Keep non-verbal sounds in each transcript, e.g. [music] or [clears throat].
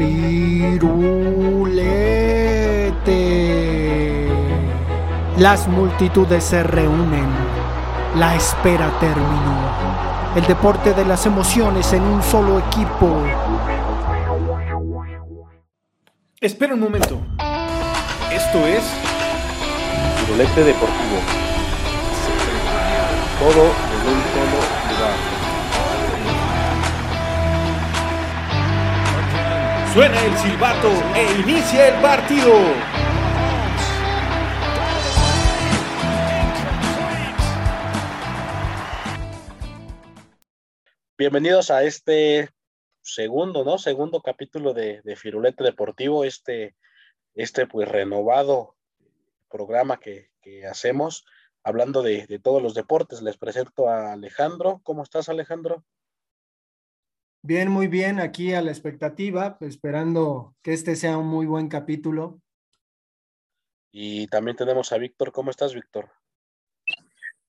Firulete. Las multitudes se reúnen. La espera terminó. El deporte de las emociones en un solo equipo. Espera un momento. Esto es Firulete Deportivo. Todo en un solo lugar. Suena el silbato e inicia el partido. Bienvenidos a este segundo, ¿no? Segundo capítulo de, Firulete Deportivo, este, este pues renovado programa que, que hacemos hablando de, de, todos los deportes. Les presento a Alejandro. ¿Cómo estás, Alejandro? Bien, muy bien, aquí a la expectativa, esperando que este sea un muy buen capítulo. Y también tenemos a Víctor. ¿Cómo estás, Víctor?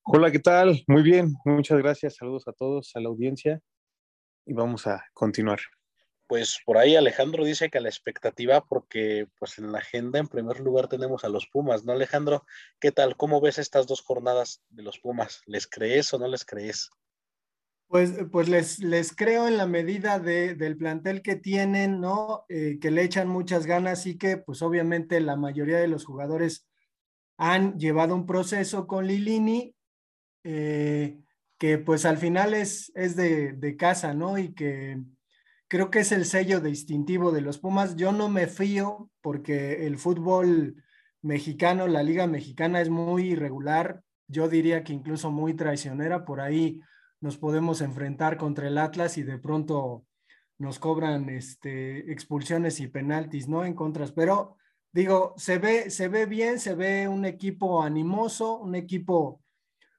Hola, ¿qué tal? Muy bien, muchas gracias. Saludos a todos, a la audiencia. Y vamos a continuar. Pues por ahí Alejandro dice que a la expectativa, porque pues en la agenda en primer lugar tenemos a los Pumas, ¿no, Alejandro? ¿Qué tal? ¿Cómo ves estas dos jornadas de los Pumas? ¿Les crees o no les crees? Pues, pues les, les creo en la medida de, del plantel que tienen, ¿no? Eh, que le echan muchas ganas y que pues obviamente la mayoría de los jugadores han llevado un proceso con Lilini, eh, que pues al final es, es de, de, casa, ¿no? Y que creo que es el sello distintivo de los Pumas. Yo no me fío porque el fútbol mexicano, la liga mexicana es muy irregular, yo diría que incluso muy traicionera, por ahí nos podemos enfrentar contra el Atlas y de pronto nos cobran este, expulsiones y penaltis, ¿no? En contras, pero digo, se ve, se ve bien, se ve un equipo animoso, un equipo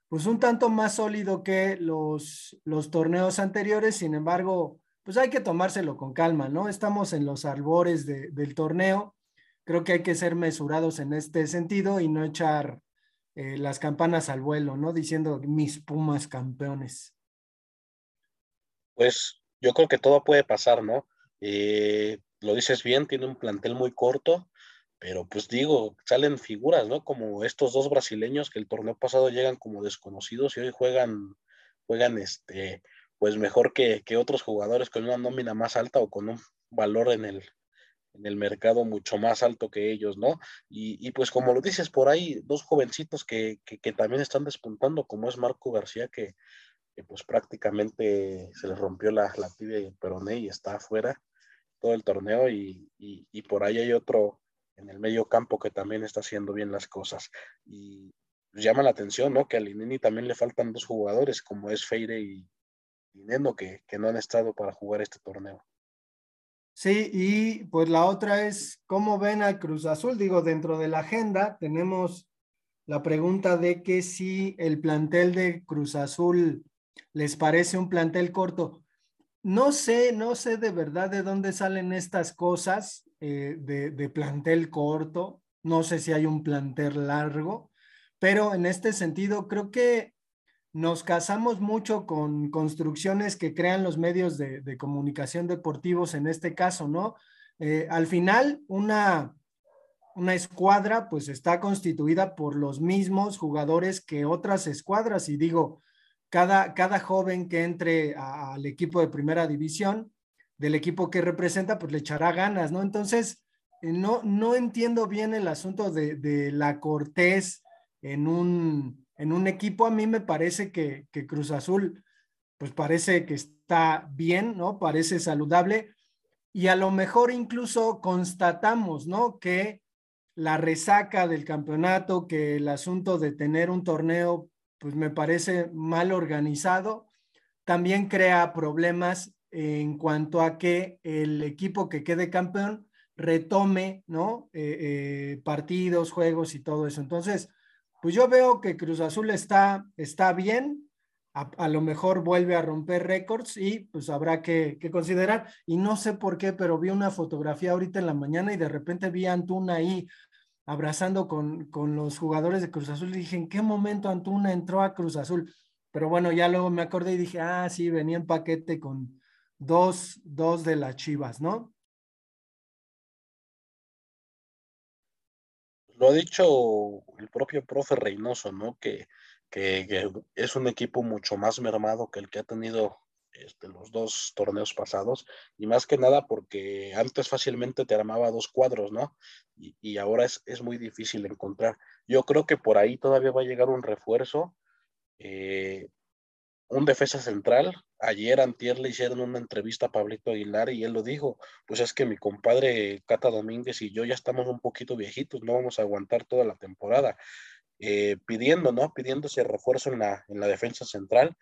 pues un tanto más sólido que los, los torneos anteriores, sin embargo, pues hay que tomárselo con calma, ¿no? Estamos en los albores de, del torneo, creo que hay que ser mesurados en este sentido y no echar eh, las campanas al vuelo, ¿no? Diciendo mis Pumas campeones. Pues yo creo que todo puede pasar, ¿no? Eh, lo dices bien, tiene un plantel muy corto, pero pues digo, salen figuras, ¿no? Como estos dos brasileños que el torneo pasado llegan como desconocidos y hoy juegan, juegan este, pues mejor que, que otros jugadores con una nómina más alta o con un valor en el, en el mercado mucho más alto que ellos, ¿no? Y, y pues como lo dices por ahí, dos jovencitos que, que, también están despuntando, como es Marco García, que, que pues prácticamente se les rompió la, la tibia y el peroné y está afuera todo el torneo y, y, y, por ahí hay otro en el medio campo que también está haciendo bien las cosas. Y llama la atención, ¿no? Que a Linini también le faltan dos jugadores, como es Feire y, y Neno, que, que no han estado para jugar este torneo. Sí, y pues la otra es, ¿cómo ven al Cruz Azul? Digo, dentro de la agenda tenemos la pregunta de que si el plantel de Cruz Azul les parece un plantel corto. No sé, no sé de verdad de dónde salen estas cosas eh, de, de plantel corto. No sé si hay un plantel largo, pero en este sentido creo que nos casamos mucho con construcciones que crean los medios de, comunicación deportivos en este caso, ¿no? Eh, al final, una, una escuadra pues está constituida por los mismos jugadores que otras escuadras y digo, cada, cada joven que entre al equipo de primera división, del equipo que representa, pues le echará ganas, ¿no? Entonces, eh, no, no entiendo bien el asunto de, de la cortés en un, en un equipo. A mí me parece que, que Cruz Azul, pues parece que está bien, ¿no? Parece saludable. Y a lo mejor incluso constatamos, ¿no? Que la resaca del campeonato, que el asunto de tener un torneo pues me parece mal organizado. También crea problemas en cuanto a que el equipo que quede campeón retome, ¿no? Eh, eh, partidos, juegos y todo eso. Entonces, pues yo veo que Cruz Azul está, está bien, a, lo mejor vuelve a romper récords y pues habrá que, que, considerar. Y no sé por qué, pero vi una fotografía ahorita en la mañana y de repente vi a Antuna ahí abrazando con, con los jugadores de Cruz Azul y dije, ¿en qué momento Antuna entró a Cruz Azul? Pero bueno, ya luego me acordé y dije, ah, sí, venía en paquete con dos, dos de las Chivas, ¿no? Lo ha dicho el propio profe Reynoso, ¿no? Que, que, es un equipo mucho más mermado que el que ha tenido este, los dos torneos pasados, y más que nada porque antes fácilmente te armaba dos cuadros, ¿no? Y, y ahora es, es, muy difícil encontrar. Yo creo que por ahí todavía va a llegar un refuerzo. Eh, un defensa central. Ayer Antier le hicieron una entrevista a Pablito Aguilar y él lo dijo, pues es que mi compadre Cata Domínguez y yo ya estamos un poquito viejitos, no vamos a aguantar toda la temporada. Eh, pidiendo, ¿no? Pidiendo ese refuerzo en la, en la defensa central.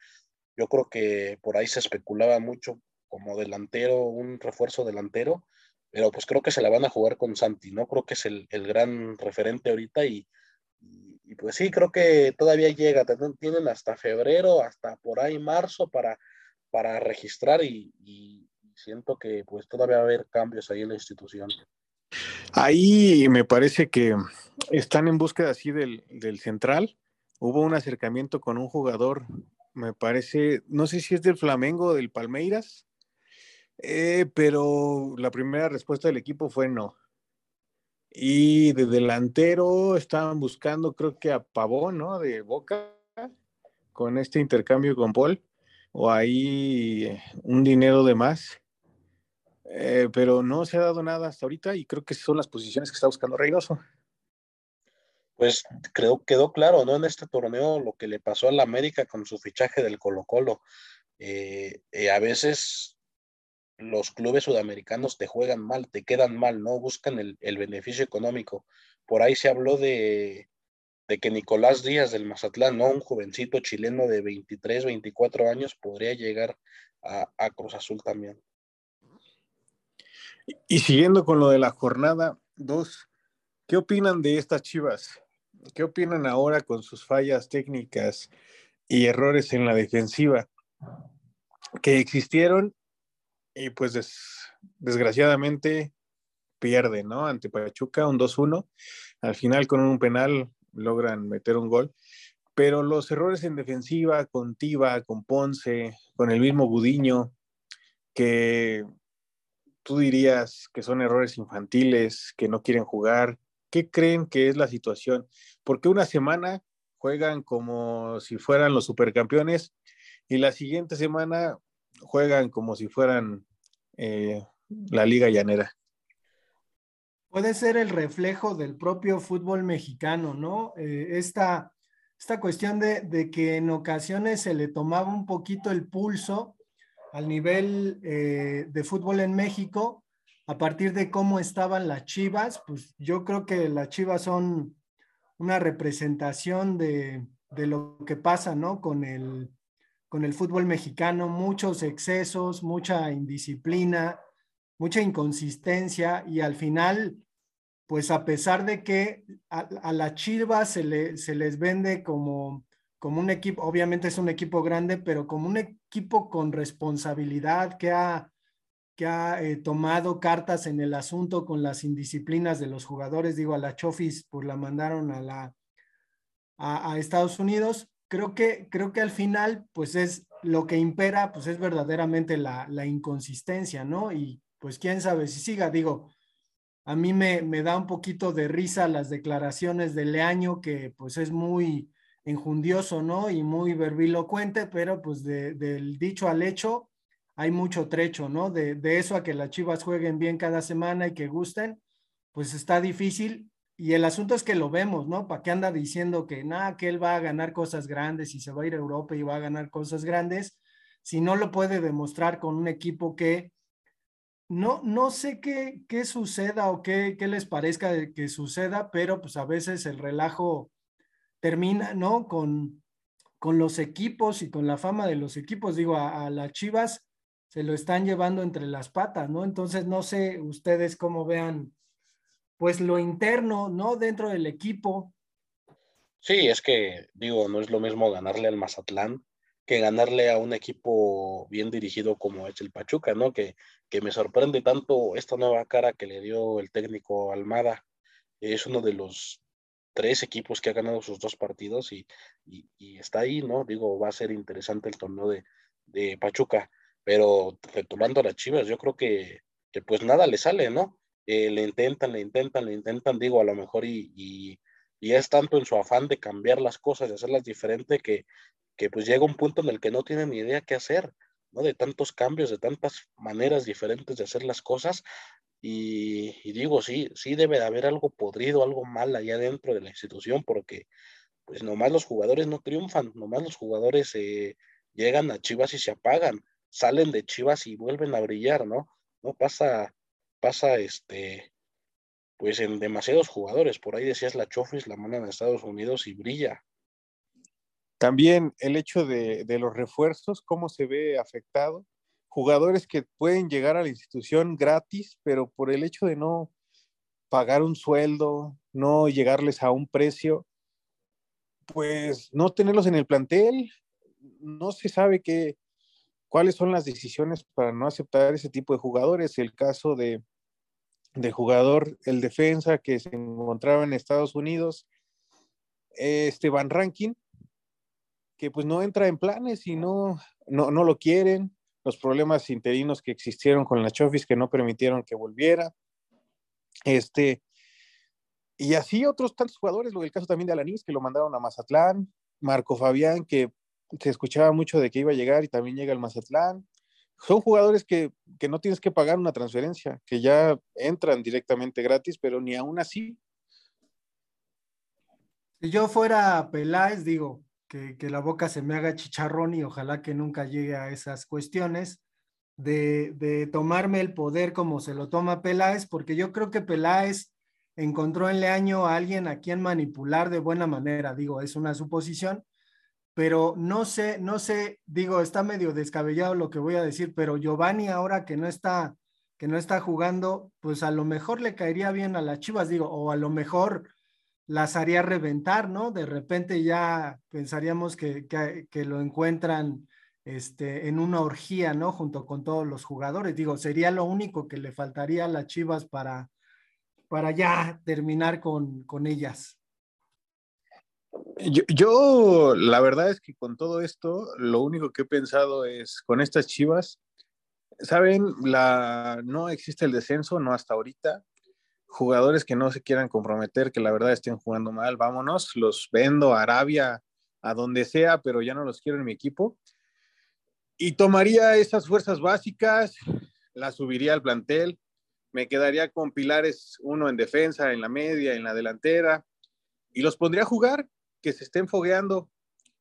Yo creo que por ahí se especulaba mucho como delantero, un refuerzo delantero, pero pues creo que se la van a jugar con Santi, ¿no? Creo que es el, el gran referente ahorita y, y pues sí, creo que todavía llega, tienen hasta febrero, hasta por ahí marzo para, para registrar y, siento que pues todavía va a haber cambios ahí en la institución. Ahí me parece que están en búsqueda así del, del central. Hubo un acercamiento con un jugador, me parece, no sé si es del Flamengo o del Palmeiras, eh, pero la primera respuesta del equipo fue no. Y de delantero estaban buscando, creo que a Pavón, ¿no? De Boca, con este intercambio con Paul, o ahí eh, un dinero de más. Eh, pero no se ha dado nada hasta ahorita y creo que son las posiciones que está buscando Reynoso. Pues creo quedó claro, ¿no? En este torneo lo que le pasó a la América con su fichaje del Colo Colo. Eh, a veces los clubes sudamericanos te juegan mal, te quedan mal, ¿no? Buscan el, beneficio económico. Por ahí se habló de, que Nicolás Díaz del Mazatlán, ¿no? Un jovencito chileno de 23, 24 años podría llegar a, a Cruz Azul también. Y siguiendo con lo de la jornada 2, ¿qué opinan de estas chivas? ¿Qué opinan ahora con sus fallas técnicas y errores en la defensiva que existieron y pues desgraciadamente pierde, ¿no? Ante Pachuca, un 2-1. Al final con un penal logran meter un gol. Pero los errores en defensiva con Tiva, con Ponce, con el mismo Budiño, que tú dirías que son errores infantiles, que no quieren jugar, ¿qué creen que es la situación? Porque una semana juegan como si fueran los supercampeones y la siguiente semana juegan como si fueran eh, la liga llanera. Puede ser el reflejo del propio fútbol mexicano, ¿no? Eh, esta, esta, cuestión de, que en ocasiones se le tomaba un poquito el pulso al nivel eh, de fútbol en México a partir de cómo estaban las Chivas, pues yo creo que las Chivas son una representación de, de lo que pasa, ¿no? Con el, con el fútbol mexicano, muchos excesos, mucha indisciplina, mucha inconsistencia y al final, pues a pesar de que a, la Chivas se, les vende como, como un equipo, obviamente es un equipo grande, pero como un equipo con responsabilidad que ha, que ha eh, tomado cartas en el asunto con las indisciplinas de los jugadores, digo, a la Chofis, pues la mandaron a la a Estados Unidos, creo que, creo que al final, pues es lo que impera, pues es verdaderamente la, inconsistencia, ¿no? Y pues quién sabe si siga, digo, a mí me, me, da un poquito de risa las declaraciones de Leaño, que pues es muy enjundioso, ¿no? Y muy verbilocuente, pero pues del dicho al hecho hay mucho trecho, ¿no? De, de eso a que las chivas jueguen bien cada semana y que gusten, pues está difícil y el asunto es que lo vemos, ¿no? ¿Para qué anda diciendo que nada, que él va a ganar cosas grandes y se va a ir a Europa y va a ganar cosas grandes? Si no lo puede demostrar con un equipo que no, no sé qué, qué suceda o qué, qué les parezca que suceda, pero pues a veces el relajo termina, ¿no? Con, con los equipos y con la fama de los equipos. Digo, a, a las Chivas se lo están llevando entre las patas, ¿no? Entonces, no sé ustedes cómo vean pues lo interno, ¿no? Dentro del equipo. Sí, es que digo, no es lo mismo ganarle al Mazatlán que ganarle a un equipo bien dirigido como es el Pachuca, ¿no? Que, que me sorprende tanto esta nueva cara que le dio el técnico Almada. Es uno de los tres equipos que ha ganado sus dos partidos y, y, está ahí, ¿no? Digo, va a ser interesante el torneo de, de Pachuca, pero retomando a las Chivas, yo creo que, que pues nada le sale, ¿no? Eh, le intentan, le intentan, le intentan, digo, a lo mejor y, y, es tanto en su afán de cambiar las cosas, de hacerlas diferente, que, que pues llega un punto en el que no tiene ni idea qué hacer, ¿no? De tantos cambios, de tantas maneras diferentes de hacer las cosas. Y, y digo, sí, sí debe de haber algo podrido, algo mal allá dentro de la institución, porque pues nomás los jugadores no triunfan, nomás los jugadores llegan a Chivas y se apagan, salen de Chivas y vuelven a brillar, ¿no? No pasa, pasa este, pues en demasiados jugadores, por ahí decías la Chofis, la mandan a Estados Unidos y brilla. También el hecho de, de los refuerzos, cómo se ve afectado, jugadores que pueden llegar a la institución gratis, pero por el hecho de no pagar un sueldo, no llegarles a un precio, pues no tenerlos en el plantel, no se sabe qué, cuáles son las decisiones para no aceptar ese tipo de jugadores. El caso de, de jugador, el defensa que se encontraba en Estados Unidos, Esteban Rankin, que pues no entra en planes y no, no, no lo quieren, los problemas interinos que existieron con la Chofis que no permitieron que volviera. Este, y así otros tantos jugadores, del caso también de Alanis, que lo mandaron a Mazatlán, Marco Fabián, que se escuchaba mucho de que iba a llegar y también llega al Mazatlán. Son jugadores que, que no tienes que pagar una transferencia, que ya entran directamente gratis, pero ni aún así. Si yo fuera Peláez, digo, que, que, la boca se me haga chicharrón y ojalá que nunca llegue a esas cuestiones de, de tomarme el poder como se lo toma Peláez, porque yo creo que Peláez encontró en Leaño a alguien a quien manipular de buena manera, digo, es una suposición, pero no sé, no sé, digo, está medio descabellado lo que voy a decir, pero Giovanni ahora que no está que no está jugando, pues a lo mejor le caería bien a las Chivas, digo, o a lo mejor las haría reventar, ¿no? De repente ya pensaríamos que, que, lo encuentran este, en una orgía, ¿no? Junto con todos los jugadores. Digo, sería lo único que le faltaría a las Chivas para, para ya terminar con, con ellas? Yo, la verdad es que con todo esto, lo único que he pensado es, con estas chivas, saben, la, no existe el descenso, no hasta ahorita. Jugadores que no se quieran comprometer, que la verdad estén jugando mal, vámonos, los vendo a Arabia, a donde sea, pero ya no los quiero en mi equipo. Y tomaría esas fuerzas básicas, las subiría al plantel, me quedaría con pilares, uno en defensa, en la media, en la delantera, y los pondría a jugar, que se estén fogueando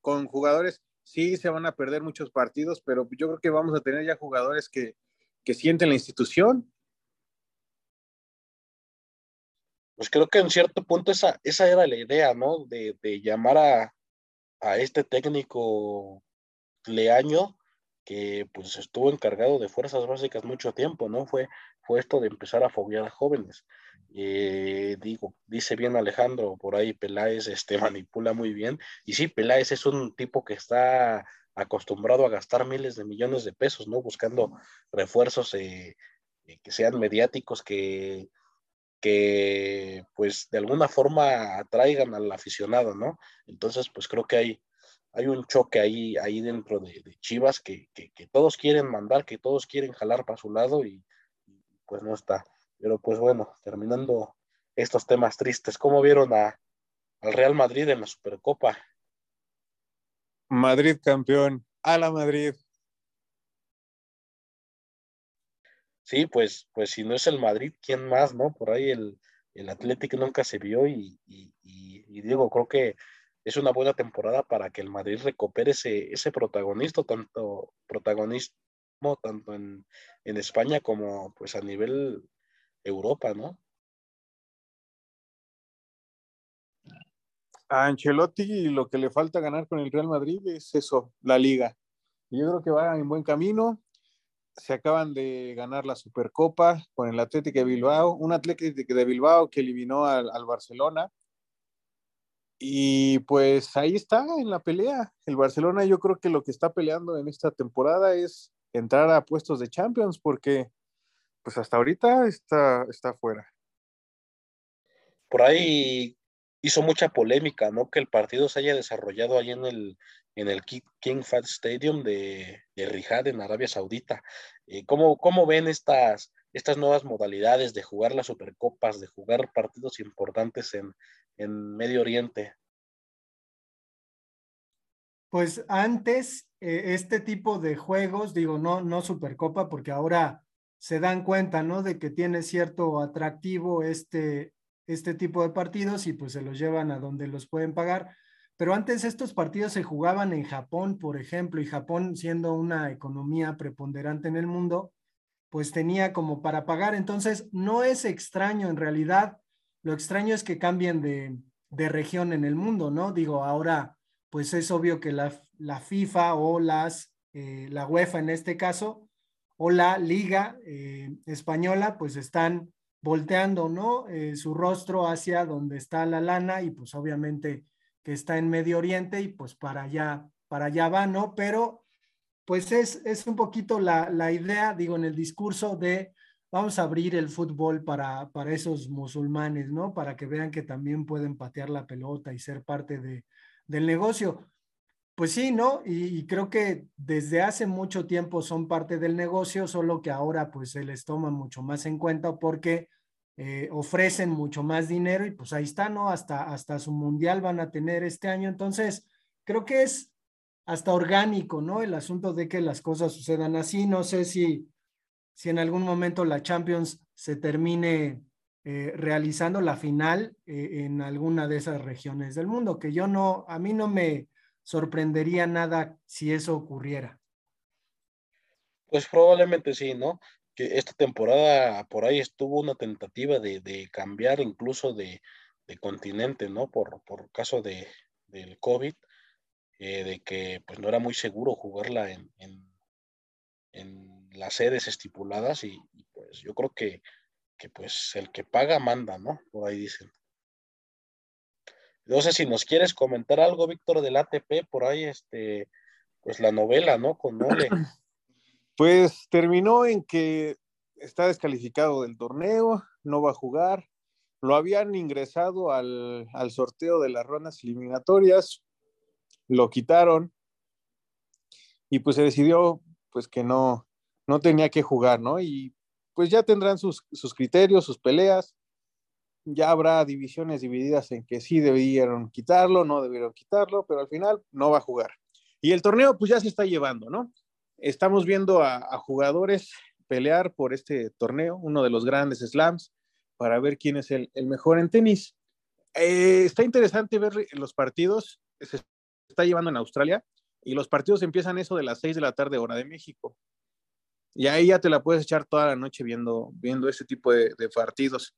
con jugadores. Sí, se van a perder muchos partidos, pero yo creo que vamos a tener ya jugadores que, que sienten la institución. Pues creo que en cierto punto esa, esa era la idea, ¿no? De, de llamar a, a este técnico Leaño que pues estuvo encargado de fuerzas básicas mucho tiempo, ¿no? Fue, fue esto de empezar a foguear jóvenes. Eh, digo, dice bien Alejandro, por ahí Peláez este, [laughs] manipula muy bien. Y sí, Peláez es un tipo que está acostumbrado a gastar miles de millones de pesos, ¿no? Buscando refuerzos eh, eh, que sean mediáticos, que, que pues de alguna forma atraigan al aficionado, ¿no? Entonces, pues creo que hay, hay un choque ahí, ahí dentro de, Chivas que, todos quieren mandar, que todos quieren jalar para su lado y, pues no está. Pero pues bueno, terminando estos temas tristes, ¿cómo vieron a, al Real Madrid en la Supercopa? Madrid campeón, a la Madrid. Sí, pues, pues si no es el Madrid, ¿quién más, no? Por ahí el, el Atlético nunca se vio y, y, y digo, creo que es una buena temporada para que el Madrid recupere ese, ese protagonismo, tanto protagonismo tanto en, en España como pues a nivel Europa, ¿no? A Ancelotti lo que le falta ganar con el Real Madrid es eso, la liga. Yo creo que va en buen camino. Se acaban de ganar la Supercopa con el Atlético de Bilbao, un Atlético de Bilbao que eliminó al, al Barcelona y pues ahí está en la pelea. El Barcelona yo creo que lo que está peleando en esta temporada es entrar a puestos de Champions porque pues hasta ahorita está, está fuera. Por ahí hizo mucha polémica, ¿no? Que el partido se haya desarrollado ahí en el, en el King Fahd Stadium de, de en Arabia Saudita. Eh, ¿cómo, ¿Cómo ven estas, estas nuevas modalidades de jugar las Supercopas, de jugar partidos importantes en, en Medio Oriente? Pues antes, eh, este tipo de juegos, digo, no, no Supercopa, porque ahora se dan cuenta, ¿no? De que tiene cierto atractivo este, este tipo de partidos y pues se los llevan a donde los pueden pagar. Pero antes estos partidos se jugaban en Japón, por ejemplo, y Japón siendo una economía preponderante en el mundo, pues tenía como para pagar. Entonces, no es extraño en realidad, lo extraño es que cambien de, de región en el mundo, ¿no? Digo, ahora, pues es obvio que la, la FIFA o las, eh, la UEFA en este caso, o la Liga eh, Española, pues están volteando, ¿no? Eh, su rostro hacia donde está la lana y pues obviamente que está en Medio Oriente y pues para allá, para allá va, ¿no? Pero pues es, es un poquito la, la idea, digo, en el discurso de vamos a abrir el fútbol para, para esos musulmanes, ¿no? Para que vean que también pueden patear la pelota y ser parte de, del negocio. Pues sí, ¿no? Y, creo que desde hace mucho tiempo son parte del negocio, solo que ahora pues se les toma mucho más en cuenta porque eh, ofrecen mucho más dinero y pues ahí está, ¿no? Hasta, hasta su mundial van a tener este año. Entonces, creo que es hasta orgánico, ¿no? El asunto de que las cosas sucedan así. No sé si, si en algún momento la Champions se termine eh, realizando la final eh, en alguna de esas regiones del mundo, que yo no, a mí no me sorprendería nada si eso ocurriera. Pues probablemente sí, ¿no? Que esta temporada por ahí estuvo una tentativa de, cambiar incluso de, continente, ¿no? Por, por caso de, del COVID, eh, de que pues no era muy seguro jugarla en, en, las sedes estipuladas y, y, pues yo creo que, que pues el que paga manda, ¿no? Por ahí dicen. No sé si nos quieres comentar algo, Víctor, del ATP, por ahí, este, pues la novela, ¿no? Con Nole. [clears throat] Pues terminó en que está descalificado del torneo, no va a jugar. Lo habían ingresado al, al sorteo de las rondas eliminatorias, lo quitaron y pues se decidió pues que no, no tenía que jugar, ¿no? Y pues ya tendrán sus, sus criterios, sus peleas ya habrá divisiones divididas en que sí debieron quitarlo, no debieron quitarlo, pero al final no va a jugar. Y el torneo pues ya se está llevando, ¿no? Estamos viendo a, jugadores pelear por este torneo, uno de los grandes slams, para ver quién es el, mejor en tenis. Eh, está interesante ver los partidos, se está llevando en Australia, y los partidos empiezan eso de las 6 de la tarde hora de México. Y ahí ya te la puedes echar toda la noche viendo, viendo ese tipo de partidos.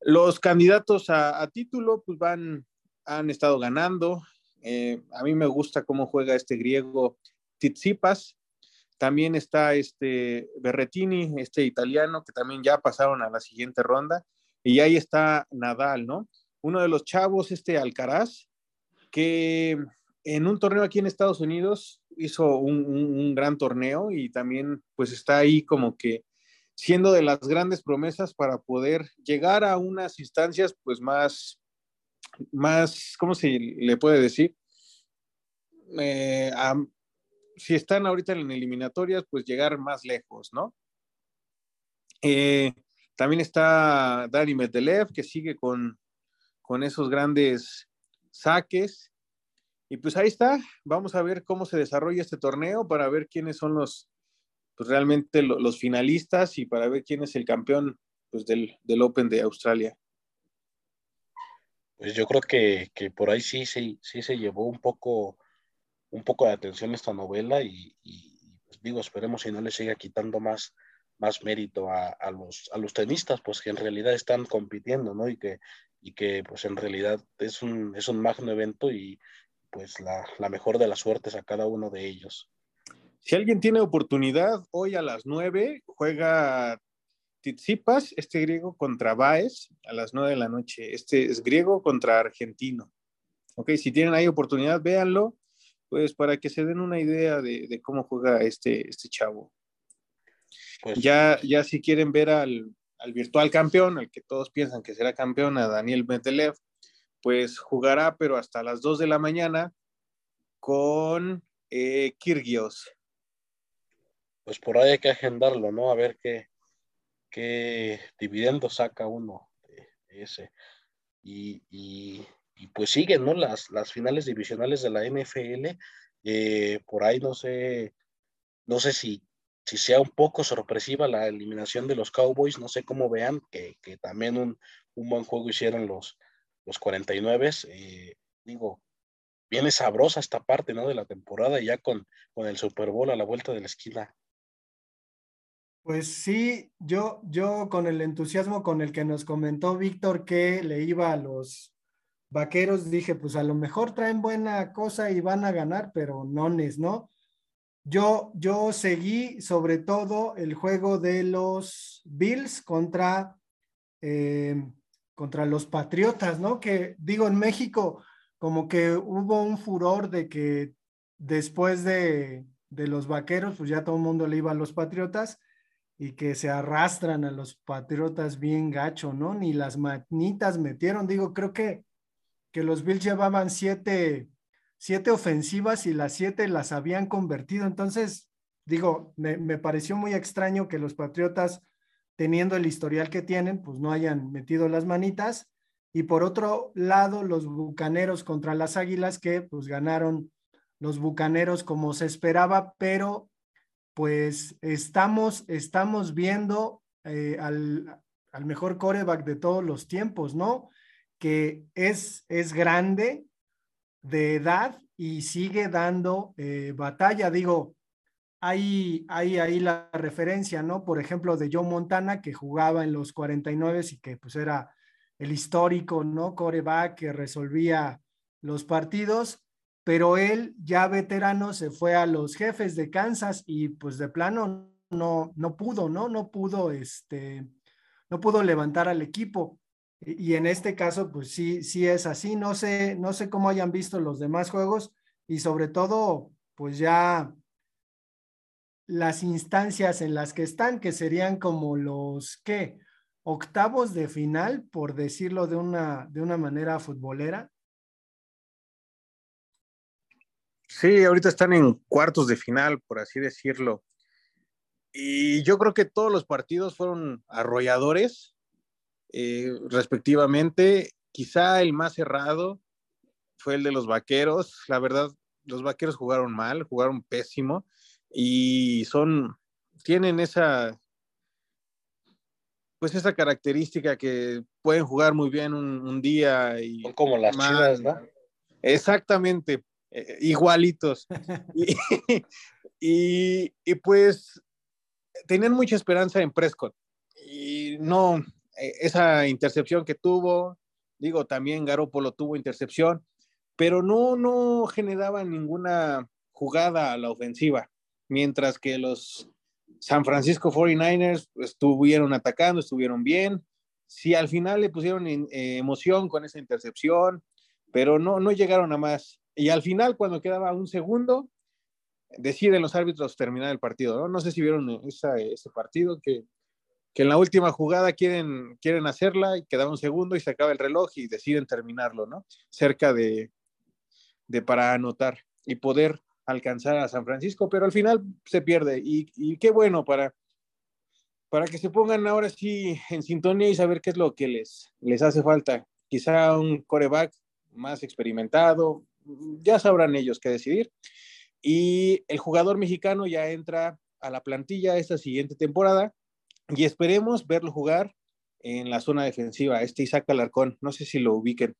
Los candidatos a, título, pues van, han estado ganando. Eh, a mí me gusta cómo juega este griego Tsitsipas. También está este Berretini, este italiano, que también ya pasaron a la siguiente ronda. Y ahí está Nadal, ¿no? Uno de los chavos, este Alcaraz, que en un torneo aquí en Estados Unidos hizo un, gran torneo y también pues está ahí como que siendo de las grandes promesas para poder llegar a unas instancias pues más, más, ¿cómo se le puede decir? Eh, si están ahorita en eliminatorias, pues llegar más lejos, ¿no? Eh, también está Dani Medelev, que sigue con, con esos grandes saques. Y pues ahí está, vamos a ver cómo se desarrolla este torneo para ver quiénes son los, pues realmente los finalistas y para ver quién es el campeón pues, del, Open de Australia. Pues yo creo que, por ahí sí, sí, sí se llevó un poco, un poco de atención esta novela y, pues digo, esperemos si no le siga quitando más, más mérito a, los, a los tenistas, pues que en realidad están compitiendo, ¿no? Y que, y que pues en realidad es un, es un magno evento y pues la, la mejor de las suertes a cada uno de ellos. Si alguien tiene oportunidad, hoy a las 9 juega Tizipas, este griego contra Baez, a las 9 de la noche. Este es griego contra argentino. Ok, si tienen ahí oportunidad, véanlo, pues para que se den una idea de, cómo juega este, este chavo. Pues, ya, ya si quieren ver al, virtual campeón, al que todos piensan que será campeón, a Daniel Medelev, pues jugará, pero hasta las 2 de la mañana con eh, Kirgios pues por ahí hay que agendarlo, ¿no? A ver qué, qué dividendo saca uno de, ese. Y, y, pues siguen, ¿no? Las, las finales divisionales de la NFL. Eh, por ahí no sé, no sé si, si sea un poco sorpresiva la eliminación de los Cowboys, no sé cómo vean, que, que también un, un, buen juego hicieron los, los 49. Eh, digo, viene sabrosa esta parte, ¿no? De la temporada ya con, con el Super Bowl a la vuelta de la esquina. Pues sí, yo, yo con el entusiasmo con el que nos comentó Víctor que le iba a los vaqueros, dije, pues a lo mejor traen buena cosa y van a ganar, pero no es, ¿no? Yo, yo seguí sobre todo el juego de los Bills contra, eh, contra los Patriotas, ¿no? Que digo, en México como que hubo un furor de que después de, de los vaqueros, pues ya todo el mundo le iba a los Patriotas y que se arrastran a los Patriotas bien gacho, ¿no? Ni las manitas metieron. Digo, creo que, que los Bills llevaban siete, siete ofensivas y las siete las habían convertido. Entonces, digo, me, me pareció muy extraño que los Patriotas, teniendo el historial que tienen, pues no hayan metido las manitas. Y por otro lado, los Bucaneros contra las Águilas, que pues ganaron los Bucaneros como se esperaba, pero pues estamos, estamos viendo eh, al, al, mejor coreback de todos los tiempos, ¿no? Que es, es grande de edad y sigue dando eh, batalla. Digo, hay, hay ahí la referencia, ¿no? Por ejemplo, de Joe Montana, que jugaba en los 49 y que pues era el histórico, ¿no? Coreback que resolvía los partidos pero él ya veterano se fue a los jefes de Kansas y pues de plano no, no pudo, ¿no? No pudo, este, no pudo levantar al equipo. Y, en este caso, pues sí, sí es así. No sé, no sé cómo hayan visto los demás juegos y sobre todo, pues ya las instancias en las que están, que serían como los, ¿qué? Octavos de final, por decirlo de una, de una manera futbolera. Sí, ahorita están en cuartos de final, por así decirlo. Y yo creo que todos los partidos fueron arrolladores, eh, respectivamente. Quizá el más cerrado fue el de los vaqueros. La verdad, los vaqueros jugaron mal, jugaron pésimo y son, tienen esa, pues esa característica que pueden jugar muy bien un, día y... Son como las chivas, ¿no? Exactamente, eh, igualitos. [laughs] y, pues tenían mucha esperanza en Prescott. Y no, eh, esa intercepción que tuvo, digo, también Garópolo tuvo intercepción, pero no, no generaba ninguna jugada a la ofensiva, mientras que los San Francisco 49ers estuvieron atacando, estuvieron bien. Sí, al final le pusieron eh, emoción con esa intercepción, pero no, no llegaron a más. Y al final, cuando quedaba un segundo, deciden los árbitros terminar el partido, ¿no? No sé si vieron ese partido que, que, en la última jugada quieren, quieren hacerla y quedaba un segundo y se acaba el reloj y deciden terminarlo, ¿no? Cerca de, de para anotar y poder alcanzar a San Francisco, pero al final se pierde y, qué bueno para, para que se pongan ahora sí en sintonía y saber qué es lo que les, les hace falta. Quizá un coreback más experimentado, ya sabrán ellos qué decidir. Y el jugador mexicano ya entra a la plantilla esta siguiente temporada y esperemos verlo jugar en la zona defensiva, este Isaac Alarcón. No sé si lo ubiquen.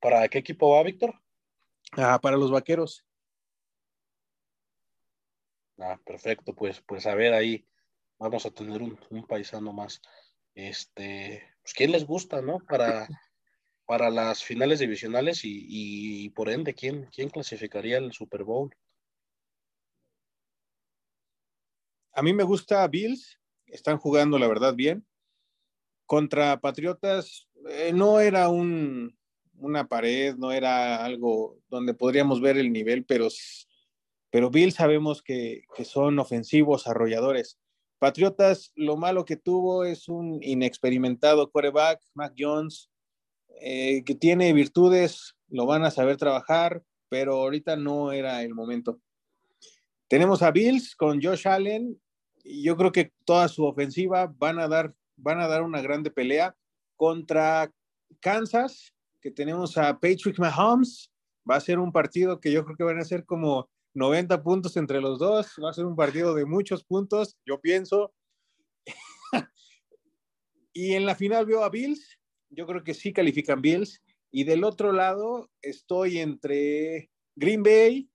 ¿Para qué equipo va, Víctor? Ah, para los vaqueros. Ah, perfecto, pues, pues a ver ahí vamos a tener un, un paisano más. Este, pues, ¿quién les gusta, no? Para para las finales divisionales y, por ende, ¿quién, ¿quién clasificaría el Super Bowl? A mí me gusta Bills, están jugando la verdad bien. Contra Patriotas eh, no era un, una pared, no era algo donde podríamos ver el nivel, pero, pero Bills sabemos que, que son ofensivos, arrolladores. Patriotas, lo malo que tuvo es un inexperimentado quarterback, Mac Jones, eh, que tiene virtudes, lo van a saber trabajar, pero ahorita no era el momento. Tenemos a Bills con Josh Allen yo creo que toda su ofensiva van a dar, van a dar una grande pelea contra Kansas, que tenemos a Patrick Mahomes. Va a ser un partido que yo creo que van a ser como 90 puntos entre los dos. Va a ser un partido de muchos puntos, yo pienso. [laughs] y en la final veo a Bills. Yo creo que sí califican Bills. Y del otro lado estoy entre Green Bay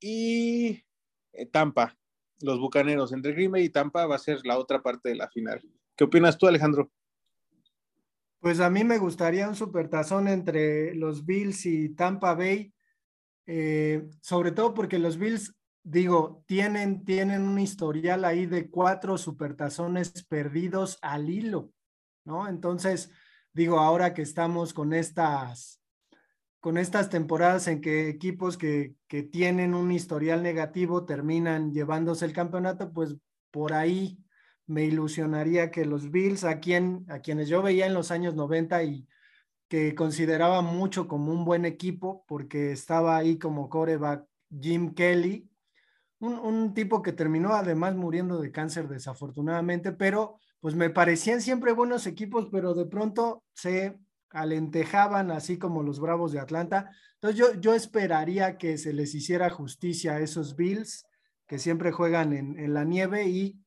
y eh, Tampa, los Bucaneros. Entre Green Bay y Tampa va a ser la otra parte de la final. ¿Qué opinas tú, Alejandro? Pues a mí me gustaría un supertazón entre los Bills y Tampa Bay, eh, sobre todo porque los Bills, digo, tienen, tienen un historial ahí de cuatro supertazones perdidos al hilo, ¿no? Entonces, digo, ahora que estamos con estas, con estas temporadas en que equipos que, que tienen un historial negativo terminan llevándose el campeonato, pues por ahí me ilusionaría que los Bills, a, quien, a quienes yo veía en los años 90 y que consideraba mucho como un buen equipo, porque estaba ahí como coreback Jim Kelly, un, un, tipo que terminó además muriendo de cáncer desafortunadamente, pero pues me parecían siempre buenos equipos, pero de pronto se alentejaban así como los Bravos de Atlanta. Entonces yo, yo esperaría que se les hiciera justicia a esos Bills que siempre juegan en, en la nieve y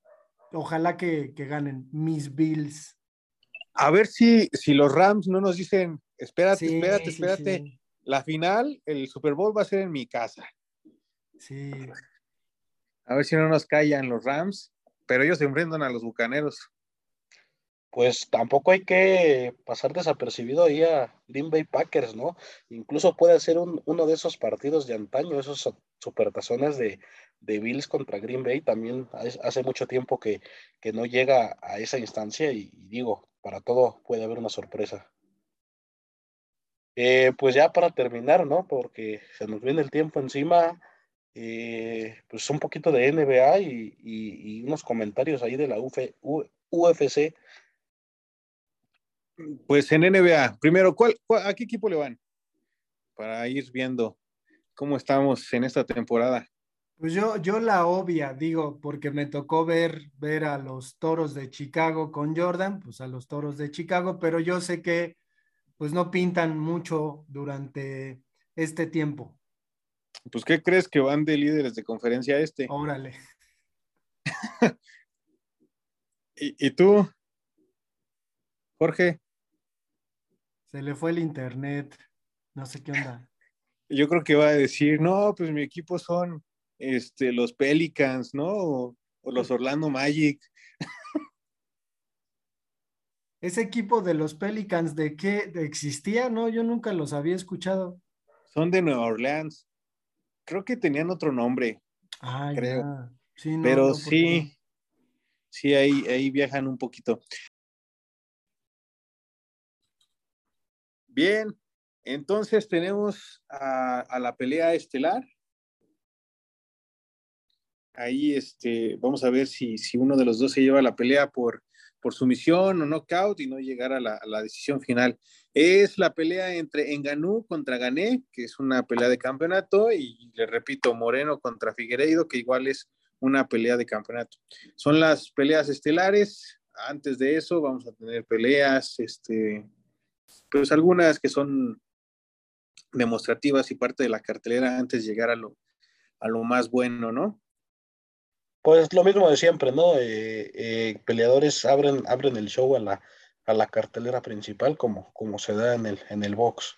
ojalá que, que, ganen mis Bills. A ver si, si los Rams no nos dicen, espérate, sí, espérate, espérate. Sí, sí. La final, el Super Bowl va a ser en mi casa. Sí. A ver si no nos callan los Rams, pero ellos se enfrentan a los Bucaneros pues tampoco hay que pasar desapercibido ahí a Green Bay Packers, ¿no? Incluso puede ser un, uno de esos partidos de antaño, esos supertazones de, de Bills contra Green Bay, también hace mucho tiempo que, que no llega a esa instancia y, digo, para todo puede haber una sorpresa. Eh, pues ya para terminar, ¿no? Porque se nos viene el tiempo encima, eh, pues un poquito de NBA y, y, y, unos comentarios ahí de la Uf, UFC pues en NBA, primero, ¿cuál, cuál, a qué equipo le van? Para ir viendo cómo estamos en esta temporada. Pues yo, yo la obvia, digo, porque me tocó ver, ver a los toros de Chicago con Jordan, pues a los toros de Chicago, pero yo sé que pues no pintan mucho durante este tiempo. Pues, ¿qué crees que van de líderes de conferencia este? Órale. [laughs] ¿Y, ¿Y tú, Jorge? Se le fue el internet. No sé qué onda. [laughs] Yo creo que va a decir, no, pues mi equipo son este, los Pelicans, ¿no? O, o los Orlando Magic. [laughs] Ese equipo de los Pelicans, ¿de qué existía? No, yo nunca los había escuchado. Son de Nueva Orleans. Creo que tenían otro nombre. Ah, creo. Sí, no, Pero no, sí, sí, ahí, ahí viajan un poquito. Bien, entonces tenemos a, la pelea estelar. Ahí este, vamos a ver si, si, uno de los dos se lleva la pelea por, por sumisión o knockout y no llegar a la, a la, decisión final. Es la pelea entre Enganú contra Gané, que es una pelea de campeonato, y le repito, Moreno contra Figueiredo, que igual es una pelea de campeonato. Son las peleas estelares. Antes de eso vamos a tener peleas, este, pues algunas que son demostrativas y parte de la cartelera antes de llegar a lo, a lo más bueno, ¿no? Pues lo mismo de siempre, ¿no? Eh, eh, peleadores abren, abren el show a la, a la cartelera principal como, como se da en el, en el box.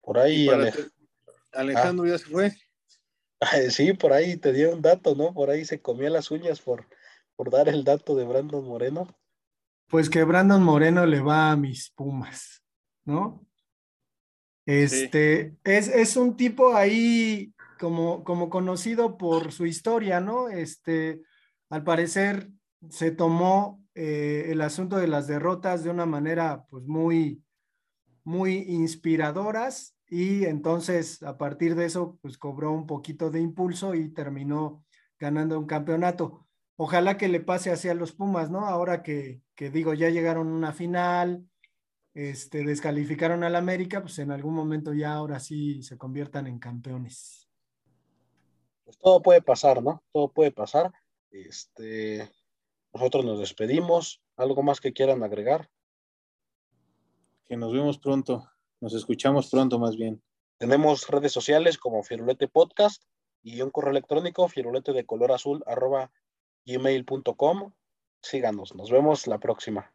Por ahí... Alej Alejandro ah. ya se fue. [laughs] Sí, por ahí te dio un dato, ¿no? Por ahí se comía las uñas por, por dar el dato de Brandon Moreno. Pues que Brandon Moreno le va a mis Pumas, ¿no? Este, sí. es, es, un tipo ahí como, como conocido por su historia, ¿no? Este, al parecer se tomó eh, el asunto de las derrotas de una manera pues muy, muy inspiradoras y entonces a partir de eso pues cobró un poquito de impulso y terminó ganando un campeonato ojalá que le pase hacia los Pumas, ¿no? Ahora que, que digo, ya llegaron a una final, este, descalificaron al América, pues en algún momento ya ahora sí se conviertan en campeones. pues todo puede pasar, ¿no? Todo puede pasar. Este, nosotros nos despedimos. ¿Algo más que quieran agregar? Que nos vemos pronto. Nos escuchamos pronto más bien. Tenemos redes sociales como Firulete Podcast y un correo electrónico firulete de color azul arroba gmail.com. Síganos, nos vemos la próxima.